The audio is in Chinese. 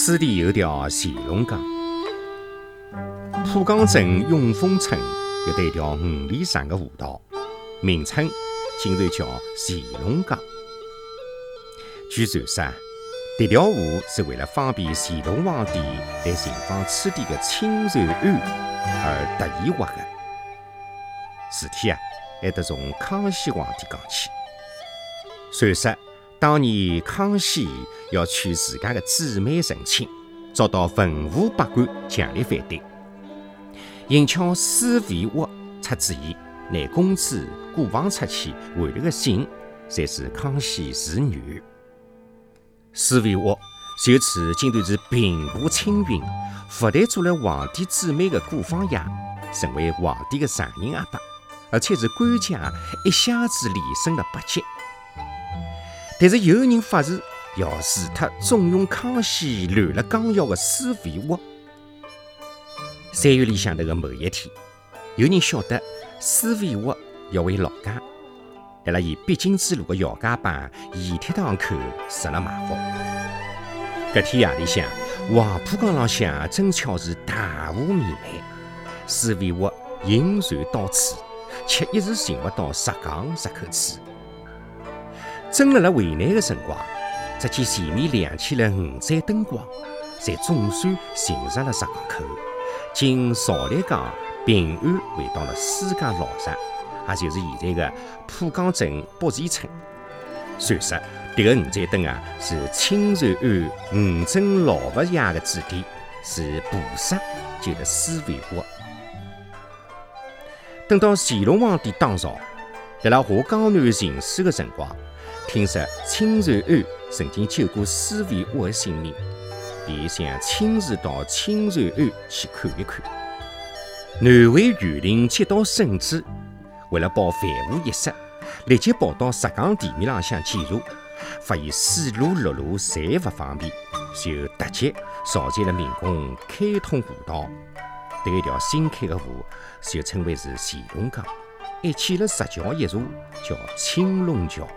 此地有条乾隆江，浦江镇永丰村有一条五里长的河道，名称竟然叫乾隆江。据传说，这条河是为了方便乾隆皇帝来寻访此地的青瑞庵而特意挖的。事体啊，还得从康熙皇帝讲起。传说当年康熙要娶自家的姊妹成亲，遭到文武百官强烈反对。银巧施肥沃出主意，拿公主过房出去回来的信，才是康熙侄女。施肥沃就此竟然是平步青云，不但做了皇帝姊妹的过房爷，成为皇帝的上人阿爸，而且是官家一下子连升了八级。但是有人发誓要除脱重用康熙乱了纲要的施肥沃。三月里向头的某一天，有人晓得施肥沃要回老家。在了伊必经之路的姚家浜盐铁塘口设了埋伏。搿天夜里向，黄浦江浪向正巧是大雾弥漫，施肥沃引船到此，却一时寻勿到石港入口处。正辣辣为难的辰光，只见前面亮起了五盏灯光，才总算寻着了石港口，经邵力江平安回到了私家老宅。也就是现在的浦江镇北前村。传说这个五盏灯啊，是清瑞庵五尊老佛爷的指点，是菩萨救了施肥沃。等到乾隆皇帝当朝，在辣下江南行驶的辰光，听说青瑞庵曾经救过施肥沃的性命，便想亲自到青瑞庵去看一看。南位园林接到圣旨。为了保万无一失，立即跑到石港地面浪向检查，发现水路、陆路侪勿方便，就特急召集了民工开通河道。这一条新开的河就称为是乾隆江，还建了石桥一座，叫青龙桥。